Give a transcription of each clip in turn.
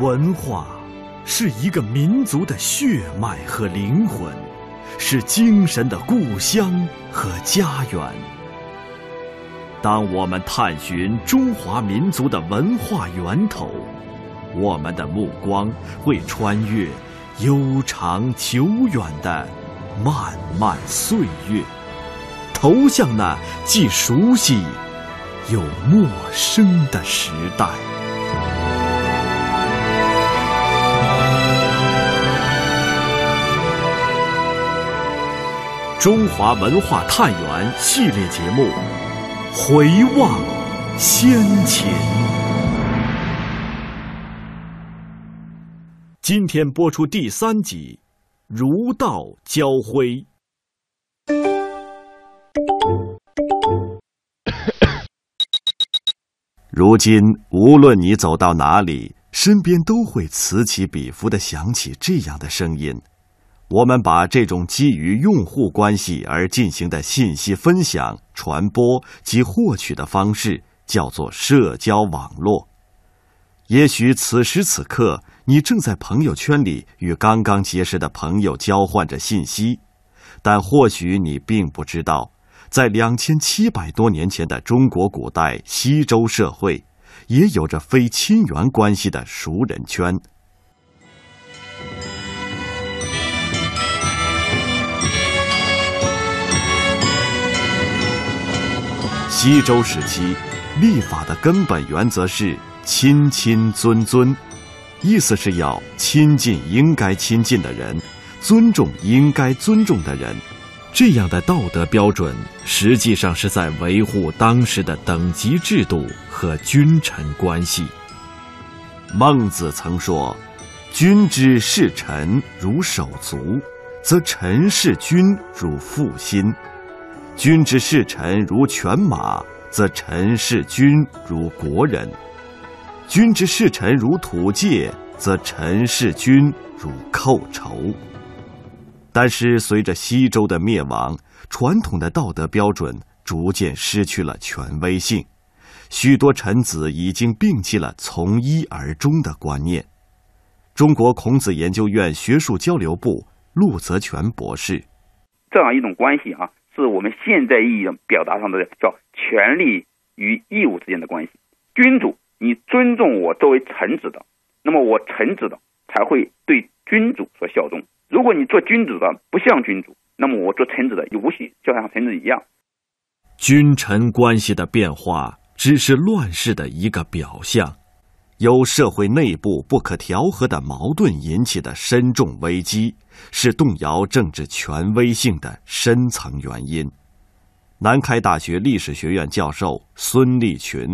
文化是一个民族的血脉和灵魂，是精神的故乡和家园。当我们探寻中华民族的文化源头，我们的目光会穿越悠长久远的漫漫岁月，投向那既熟悉又陌生的时代。中华文化探源系列节目《回望先秦》，今天播出第三集《儒道交辉》。如今，无论你走到哪里，身边都会此起彼伏的响起这样的声音。我们把这种基于用户关系而进行的信息分享、传播及获取的方式叫做社交网络。也许此时此刻，你正在朋友圈里与刚刚结识的朋友交换着信息，但或许你并不知道，在两千七百多年前的中国古代西周社会，也有着非亲缘关系的熟人圈。西周时期，立法的根本原则是亲亲尊尊，意思是要亲近应该亲近的人，尊重应该尊重的人。这样的道德标准，实际上是在维护当时的等级制度和君臣关系。孟子曾说：“君之视臣如手足，则臣视君如父心。”君之视臣如犬马，则臣视君如国人；君之视臣如土芥，则臣视君如寇仇。但是，随着西周的灭亡，传统的道德标准逐渐失去了权威性，许多臣子已经摒弃了从一而终的观念。中国孔子研究院学术交流部陆泽全博士：这样一种关系啊。是我们现在意义上表达上的叫权利与义务之间的关系。君主，你尊重我作为臣子的，那么我臣子的才会对君主所效忠。如果你做君主的不像君主，那么我做臣子的也无需就像臣子一样。君臣关系的变化只是乱世的一个表象，由社会内部不可调和的矛盾引起的深重危机。是动摇政治权威性的深层原因。南开大学历史学院教授孙立群，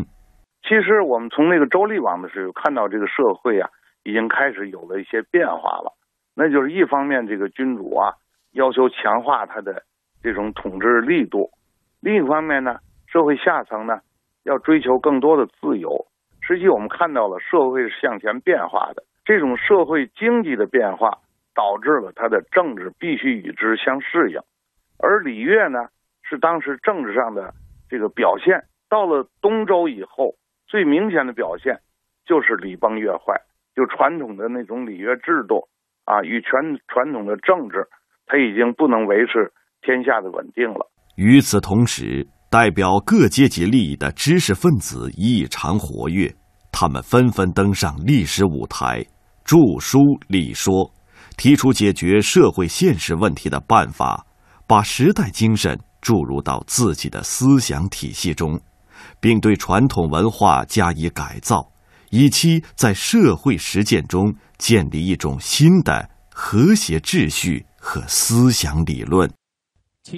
其实我们从那个周厉王的时候看到，这个社会啊，已经开始有了一些变化了。那就是一方面，这个君主啊，要求强化他的这种统治力度；另一方面呢，社会下层呢，要追求更多的自由。实际我们看到了，社会是向前变化的，这种社会经济的变化。导致了他的政治必须与之相适应，而礼乐呢是当时政治上的这个表现。到了东周以后，最明显的表现就是礼崩乐坏，就传统的那种礼乐制度啊，与全传统的政治，它已经不能维持天下的稳定了。与此同时，代表各阶级利益的知识分子异常活跃，他们纷纷登上历史舞台，著书立说。提出解决社会现实问题的办法，把时代精神注入到自己的思想体系中，并对传统文化加以改造，以期在社会实践中建立一种新的和谐秩序和思想理论。七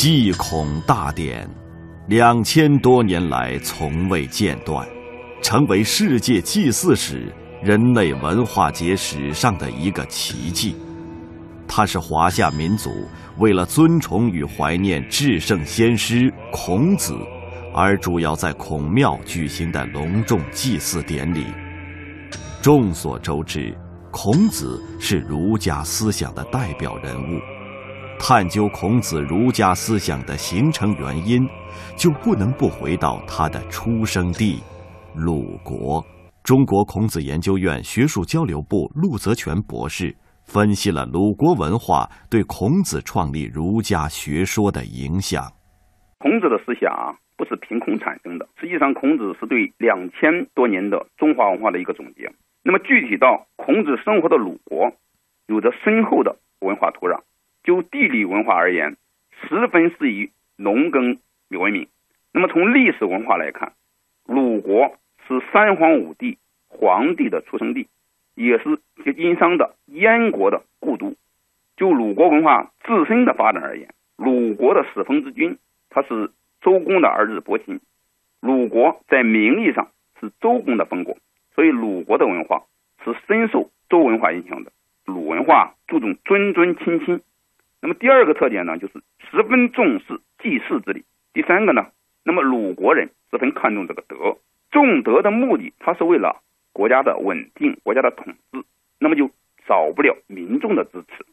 祭孔大典，两千多年来从未间断，成为世界祭祀史、人类文化节史上的一个奇迹。它是华夏民族为了尊崇与怀念至圣先师孔子，而主要在孔庙举行的隆重祭祀典礼。众所周知，孔子是儒家思想的代表人物。探究孔子儒家思想的形成原因，就不能不回到他的出生地——鲁国。中国孔子研究院学术交流部陆泽全博士。分析了鲁国文化对孔子创立儒家学说的影响。孔子的思想啊，不是凭空产生的，实际上孔子是对两千多年的中华文化的一个总结。那么具体到孔子生活的鲁国，有着深厚的文化土壤。就地理文化而言，十分适宜农耕文明。那么从历史文化来看，鲁国是三皇五帝皇帝的出生地。也是殷商的燕国的故都。就鲁国文化自身的发展而言，鲁国的始封之君他是周公的儿子伯禽。鲁国在名义上是周公的封国，所以鲁国的文化是深受周文化影响的。鲁文化注重尊尊亲亲。那么第二个特点呢，就是十分重视祭祀之礼。第三个呢，那么鲁国人十分看重这个德。重德的目的，他是为了。国家的稳定，国家的统治，那么就少不了民众的支持，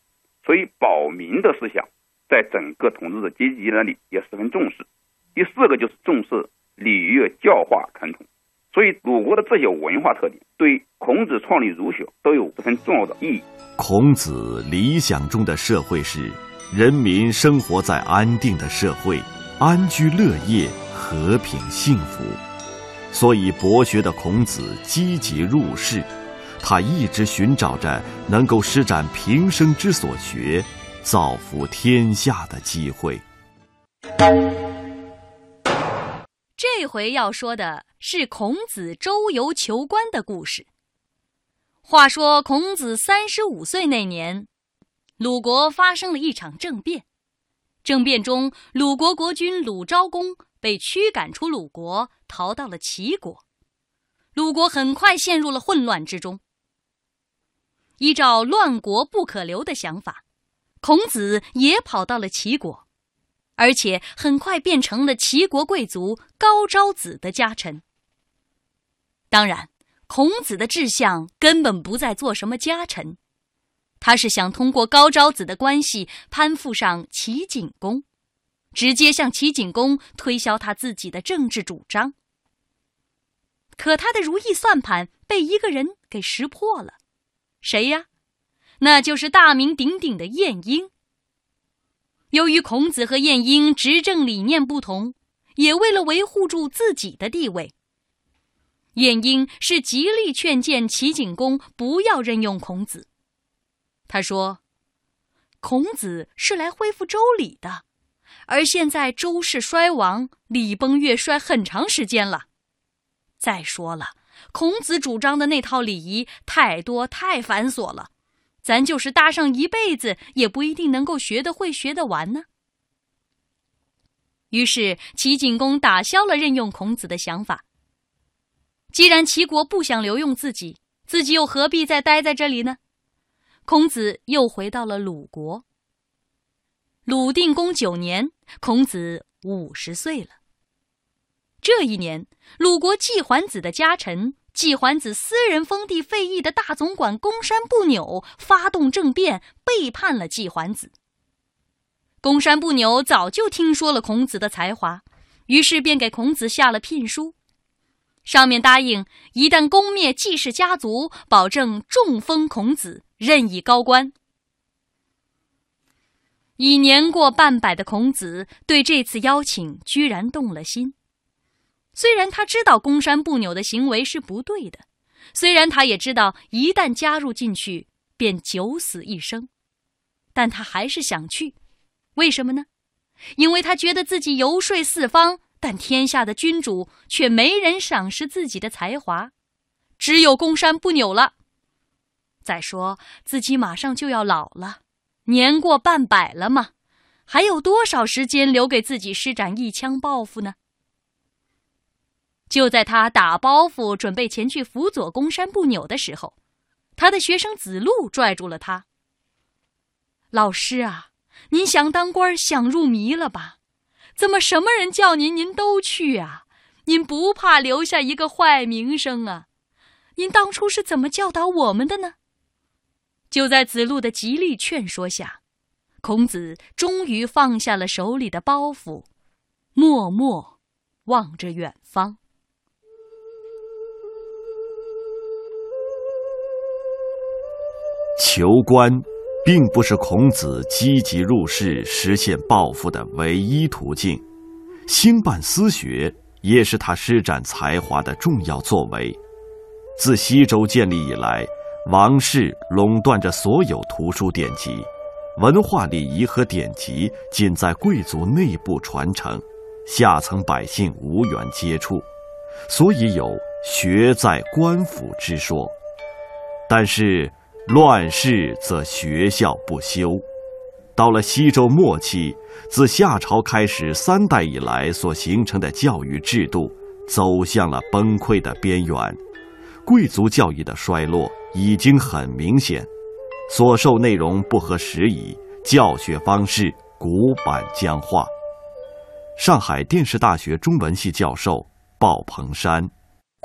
所以保民的思想在整个统治的阶级那里也十分重视。第四个就是重视礼乐教化传统，所以鲁国的这些文化特点对孔子创立儒学都有十分重要的意义。孔子理想中的社会是人民生活在安定的社会，安居乐业，和平幸福。所以，博学的孔子积极入世，他一直寻找着能够施展平生之所学，造福天下的机会。这回要说的是孔子周游求官的故事。话说，孔子三十五岁那年，鲁国发生了一场政变，政变中，鲁国国君鲁昭公。被驱赶出鲁国，逃到了齐国。鲁国很快陷入了混乱之中。依照“乱国不可留”的想法，孔子也跑到了齐国，而且很快变成了齐国贵族高昭子的家臣。当然，孔子的志向根本不在做什么家臣，他是想通过高昭子的关系攀附上齐景公。直接向齐景公推销他自己的政治主张，可他的如意算盘被一个人给识破了，谁呀？那就是大名鼎鼎的晏婴。由于孔子和晏婴执政理念不同，也为了维护住自己的地位，晏婴是极力劝谏齐景公不要任用孔子。他说：“孔子是来恢复周礼的。”而现在周氏衰亡，礼崩乐衰很长时间了。再说了，孔子主张的那套礼仪太多太繁琐了，咱就是搭上一辈子，也不一定能够学得会、学得完呢。于是齐景公打消了任用孔子的想法。既然齐国不想留用自己，自己又何必再待在这里呢？孔子又回到了鲁国。鲁定公九年，孔子五十岁了。这一年，鲁国季桓子的家臣、季桓子私人封地费邑的大总管公山不扭发动政变，背叛了季桓子。公山不扭早就听说了孔子的才华，于是便给孔子下了聘书，上面答应一旦攻灭季氏家族，保证重封孔子，任以高官。已年过半百的孔子对这次邀请居然动了心。虽然他知道公山不扭的行为是不对的，虽然他也知道一旦加入进去便九死一生，但他还是想去。为什么呢？因为他觉得自己游说四方，但天下的君主却没人赏识自己的才华，只有公山不扭了。再说自己马上就要老了。年过半百了嘛，还有多少时间留给自己施展一腔抱负呢？就在他打包袱准备前去辅佐公山不扭的时候，他的学生子路拽住了他。老师啊，您想当官想入迷了吧？怎么什么人叫您，您都去啊？您不怕留下一个坏名声啊？您当初是怎么教导我们的呢？就在子路的极力劝说下，孔子终于放下了手里的包袱，默默望着远方。求官，并不是孔子积极入仕、实现抱负的唯一途径，兴办私学也是他施展才华的重要作为。自西周建立以来，王室垄断着所有图书典籍，文化礼仪和典籍仅在贵族内部传承，下层百姓无缘接触，所以有“学在官府”之说。但是，乱世则学校不修。到了西周末期，自夏朝开始三代以来所形成的教育制度，走向了崩溃的边缘。贵族教育的衰落已经很明显，所授内容不合时宜，教学方式古板僵化。上海电视大学中文系教授鲍鹏山：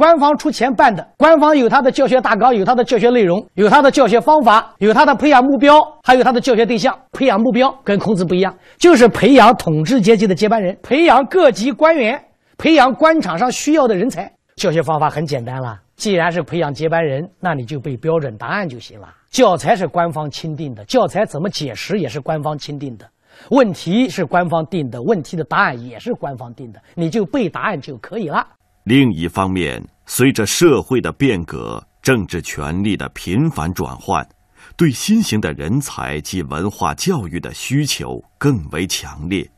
官方出钱办的，官方有他的教学大纲，有他的教学内容，有他的教学方法，有他的培养目标，还有他的教学对象。培养目标跟孔子不一样，就是培养统治阶级的接班人，培养各级官员，培养官场上需要的人才。教学方法很简单了。既然是培养接班人，那你就背标准答案就行了。教材是官方钦定的，教材怎么解释也是官方钦定的，问题是官方定的，问题的答案也是官方定的，你就背答案就可以了。另一方面，随着社会的变革，政治权力的频繁转换，对新型的人才及文化教育的需求更为强烈。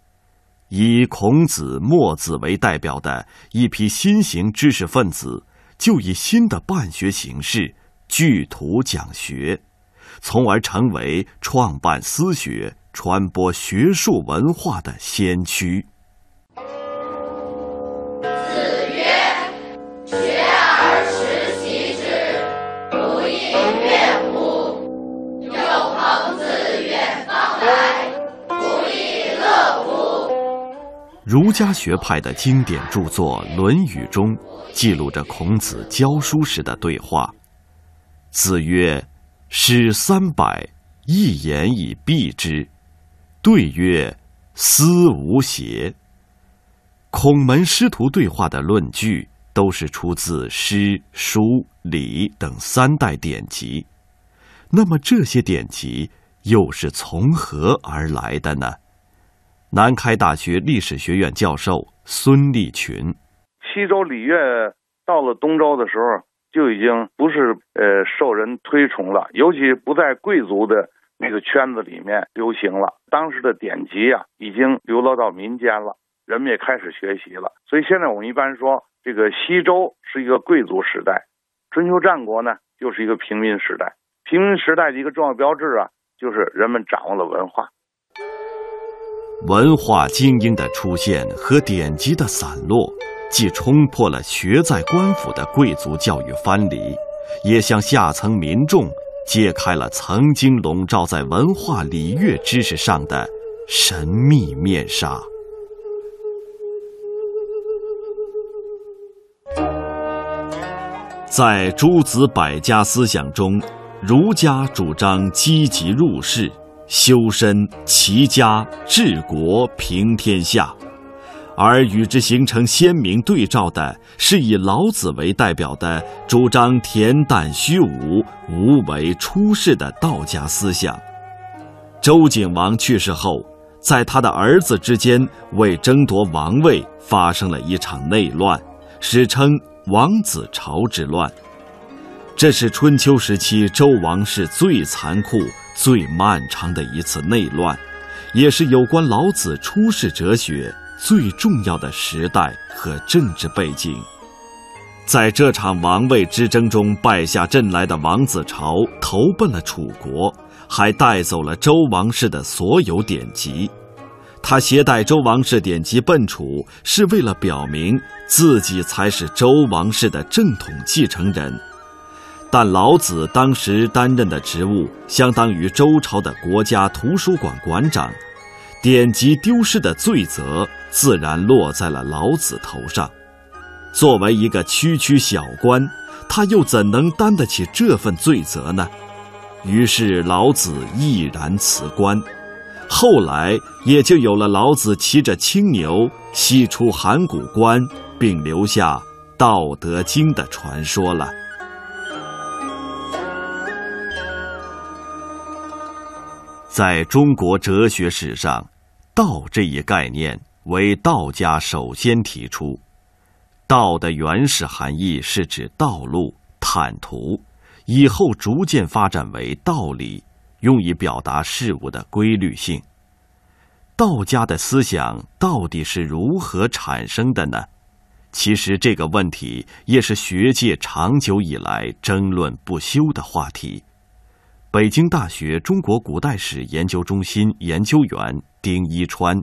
以孔子、墨子为代表的一批新型知识分子。就以新的办学形式聚图讲学，从而成为创办私学、传播学术文化的先驱。儒家学派的经典著作《论语》中。记录着孔子教书时的对话。子曰：“诗三百，一言以蔽之。”对曰：“思无邪。”孔门师徒对话的论据都是出自诗、书、礼等三代典籍。那么这些典籍又是从何而来的呢？南开大学历史学院教授孙立群。西周礼乐到了东周的时候，就已经不是呃受人推崇了，尤其不在贵族的那个圈子里面流行了。当时的典籍啊，已经流落到民间了，人们也开始学习了。所以现在我们一般说，这个西周是一个贵族时代，春秋战国呢就是一个平民时代。平民时代的一个重要标志啊，就是人们掌握了文化。文化精英的出现和典籍的散落。既冲破了学在官府的贵族教育藩篱，也向下层民众揭开了曾经笼罩在文化礼乐知识上的神秘面纱。在诸子百家思想中，儒家主张积极入世、修身、齐家、治国、平天下。而与之形成鲜明对照的，是以老子为代表的主张恬淡虚无、无为出世的道家思想。周景王去世后，在他的儿子之间为争夺王位发生了一场内乱，史称王子朝之乱。这是春秋时期周王室最残酷、最漫长的一次内乱，也是有关老子出世哲学。最重要的时代和政治背景，在这场王位之争中败下阵来的王子朝投奔了楚国，还带走了周王室的所有典籍。他携带周王室典籍奔楚，是为了表明自己才是周王室的正统继承人。但老子当时担任的职务相当于周朝的国家图书馆馆长，典籍丢失的罪责自然落在了老子头上。作为一个区区小官，他又怎能担得起这份罪责呢？于是老子毅然辞官。后来也就有了老子骑着青牛西出函谷关，并留下《道德经》的传说了。在中国哲学史上，“道”这一概念为道家首先提出。道的原始含义是指道路、坦途，以后逐渐发展为道理，用以表达事物的规律性。道家的思想到底是如何产生的呢？其实这个问题也是学界长久以来争论不休的话题。北京大学中国古代史研究中心研究员丁一川，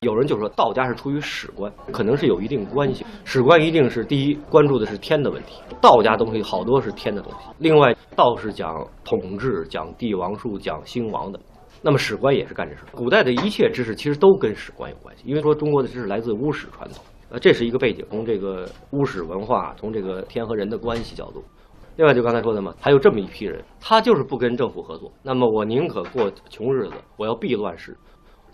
有人就说道家是出于史观，可能是有一定关系。史观一定是第一关注的是天的问题，道家东西好多是天的东西。另外，道是讲统治、讲帝王术、讲兴亡的，那么史观也是干这事。古代的一切知识其实都跟史观有关系，因为说中国的知识来自巫史传统，呃，这是一个背景。从这个巫史文化，从这个天和人的关系角度。另外，就刚才说的嘛，还有这么一批人，他就是不跟政府合作。那么我宁可过穷日子，我要避乱世。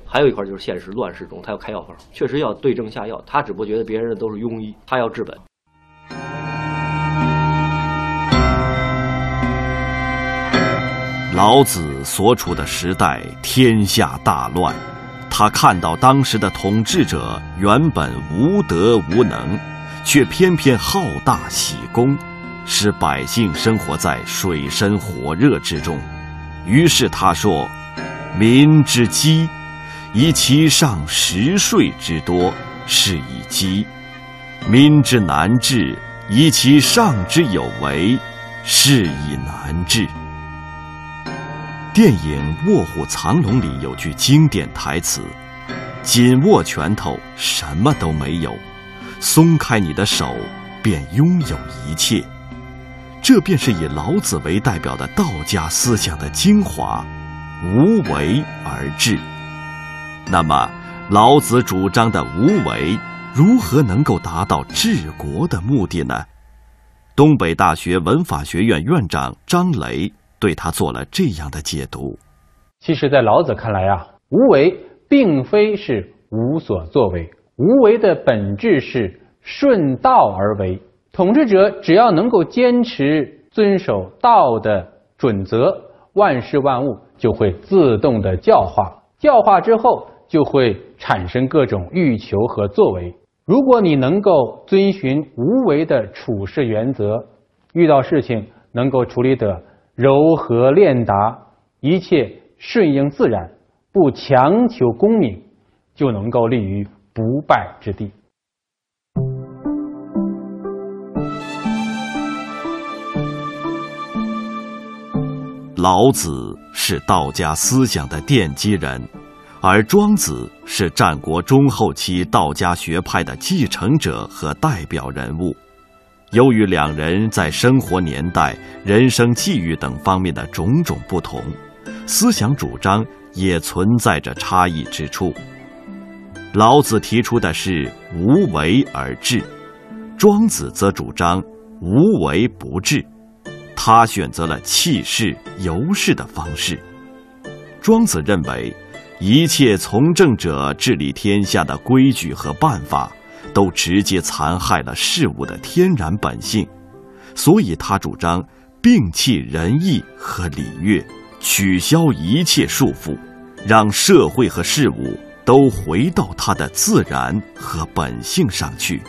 还有一块就是现实乱世中，他要开药方，确实要对症下药。他只不过觉得别人的都是庸医，他要治本。老子所处的时代天下大乱，他看到当时的统治者原本无德无能，却偏偏好大喜功。使百姓生活在水深火热之中，于是他说：“民之饥，以其上食税之多，是以饥；民之难治，以其上之有为，是以难治。”电影《卧虎藏龙》里有句经典台词：“紧握拳头，什么都没有；松开你的手，便拥有一切。”这便是以老子为代表的道家思想的精华，无为而治。那么，老子主张的无为，如何能够达到治国的目的呢？东北大学文法学院院长张雷对他做了这样的解读：其实，在老子看来啊，无为并非是无所作为，无为的本质是顺道而为。统治者只要能够坚持遵守道的准则，万事万物就会自动的教化，教化之后就会产生各种欲求和作为。如果你能够遵循无为的处事原则，遇到事情能够处理得柔和练达，一切顺应自然，不强求功名，就能够立于不败之地。老子是道家思想的奠基人，而庄子是战国中后期道家学派的继承者和代表人物。由于两人在生活年代、人生际遇等方面的种种不同，思想主张也存在着差异之处。老子提出的是无为而治，庄子则主张无为不治。他选择了气势游世的方式。庄子认为，一切从政者治理天下的规矩和办法，都直接残害了事物的天然本性，所以他主张摒弃仁义和礼乐，取消一切束缚，让社会和事物都回到它的自然和本性上去。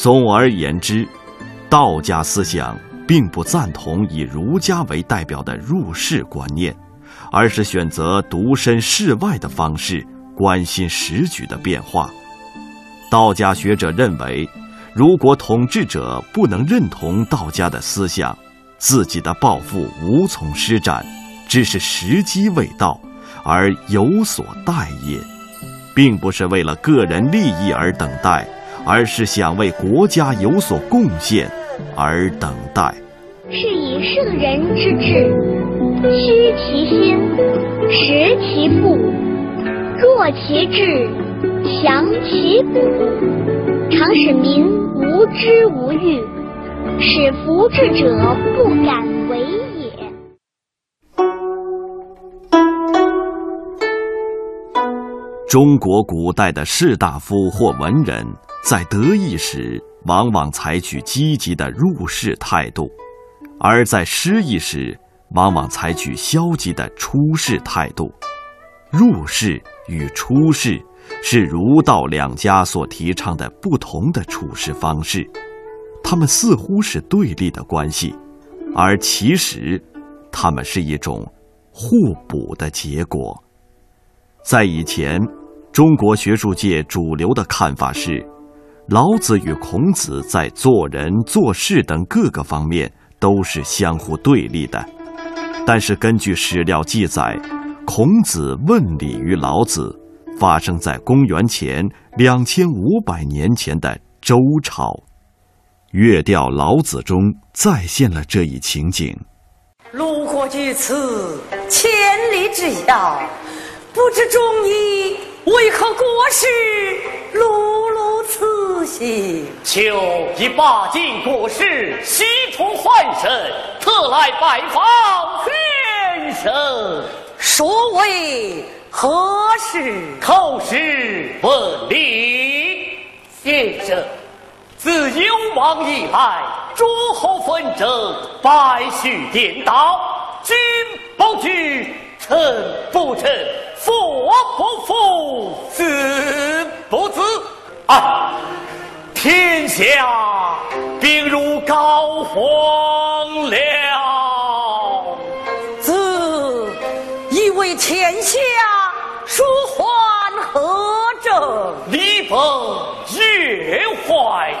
总而言之，道家思想并不赞同以儒家为代表的入世观念，而是选择独身世外的方式，关心时局的变化。道家学者认为，如果统治者不能认同道家的思想，自己的抱负无从施展，只是时机未到，而有所待也，并不是为了个人利益而等待，而是想为国家有所贡献而等待。是以圣人之治，虚其心，实其腹，弱其志，强其骨，常使民无知无欲，使服治者不敢为也。中国古代的士大夫或文人，在得意时，往往采取积极的入世态度。而在失意时，往往采取消极的出世态度。入世与出世是儒道两家所提倡的不同的处事方式，他们似乎是对立的关系，而其实，他们是一种互补的结果。在以前，中国学术界主流的看法是，老子与孔子在做人做事等各个方面。都是相互对立的，但是根据史料记载，孔子问礼于老子，发生在公元前两千五百年前的周朝，《乐调老子》中再现了这一情景。路过于此，千里之遥，不知中医为何国事碌碌此行？求以八境国事，西出还神，特来拜访先生。所谓何事？叩事问礼，先生。自幽王以来，诸侯纷争，百绪颠倒，君不惧，臣不臣。父不父，子不子，啊！天下病入膏肓了。子以为天下舒缓何症？礼崩乐坏。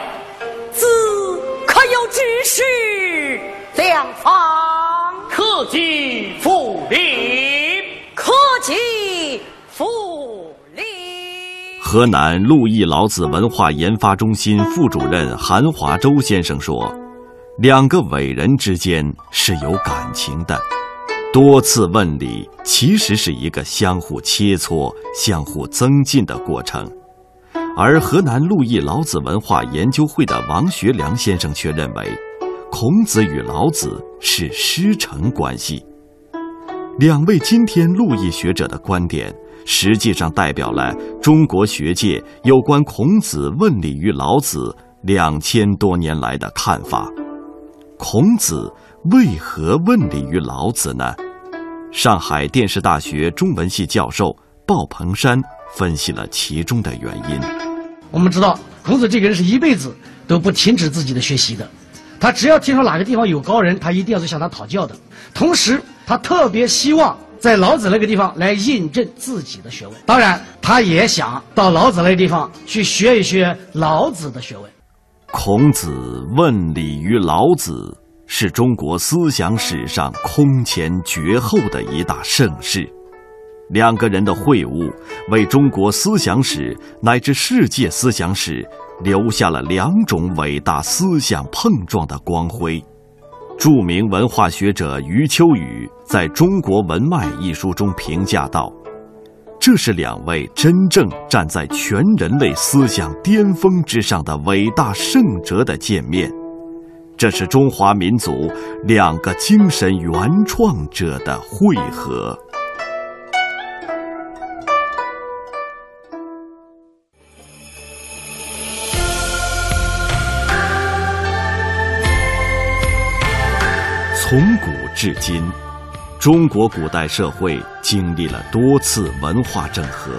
子可有指示良方？克己复礼，克己。复立。河南陆毅老子文化研发中心副主任韩华洲先生说：“两个伟人之间是有感情的，多次问礼其实是一个相互切磋、相互增进的过程。”而河南陆毅老子文化研究会的王学良先生却认为，孔子与老子是师承关系。两位今天陆毅学者的观点。实际上代表了中国学界有关孔子问礼于老子两千多年来的看法。孔子为何问礼于老子呢？上海电视大学中文系教授鲍鹏山分析了其中的原因。我们知道，孔子这个人是一辈子都不停止自己的学习的，他只要听说哪个地方有高人，他一定要去向他讨教的。同时，他特别希望。在老子那个地方来印证自己的学问，当然，他也想到老子那个地方去学一学老子的学问。孔子问礼于老子，是中国思想史上空前绝后的一大盛事。两个人的会晤，为中国思想史乃至世界思想史留下了两种伟大思想碰撞的光辉。著名文化学者余秋雨在《中国文脉》一书中评价道：“这是两位真正站在全人类思想巅峰之上的伟大圣哲的见面，这是中华民族两个精神原创者的汇合。”从古至今，中国古代社会经历了多次文化整合，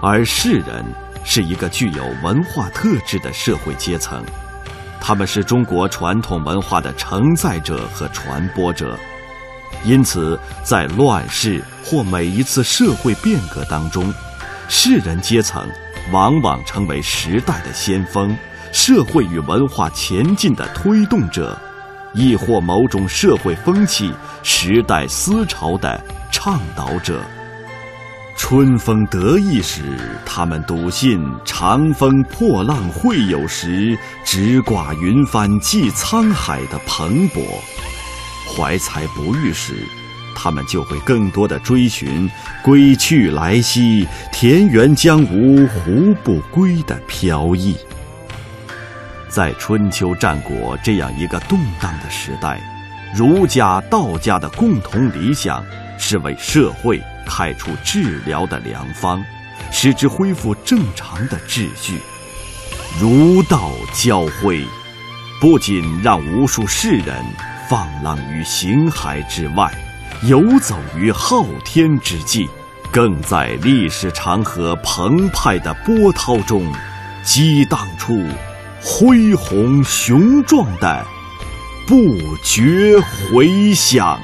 而士人是一个具有文化特质的社会阶层，他们是中国传统文化的承载者和传播者，因此在乱世或每一次社会变革当中，士人阶层往往成为时代的先锋，社会与文化前进的推动者，亦或某种社会风气、时代思潮的倡导者。春风得意时，他们笃信长风破浪会有时，直挂云帆济沧海的蓬勃；怀才不遇时，他们就会更多的追寻归去来兮，田园将芜胡不归的飘逸。在春秋战国这样一个动荡的时代，儒家、道家的共同理想是为社会。开出治疗的良方，使之恢复正常的秩序。儒道交汇，不仅让无数世人放浪于形骸之外，游走于昊天之际，更在历史长河澎湃的波涛中，激荡出恢宏雄壮的不绝回响。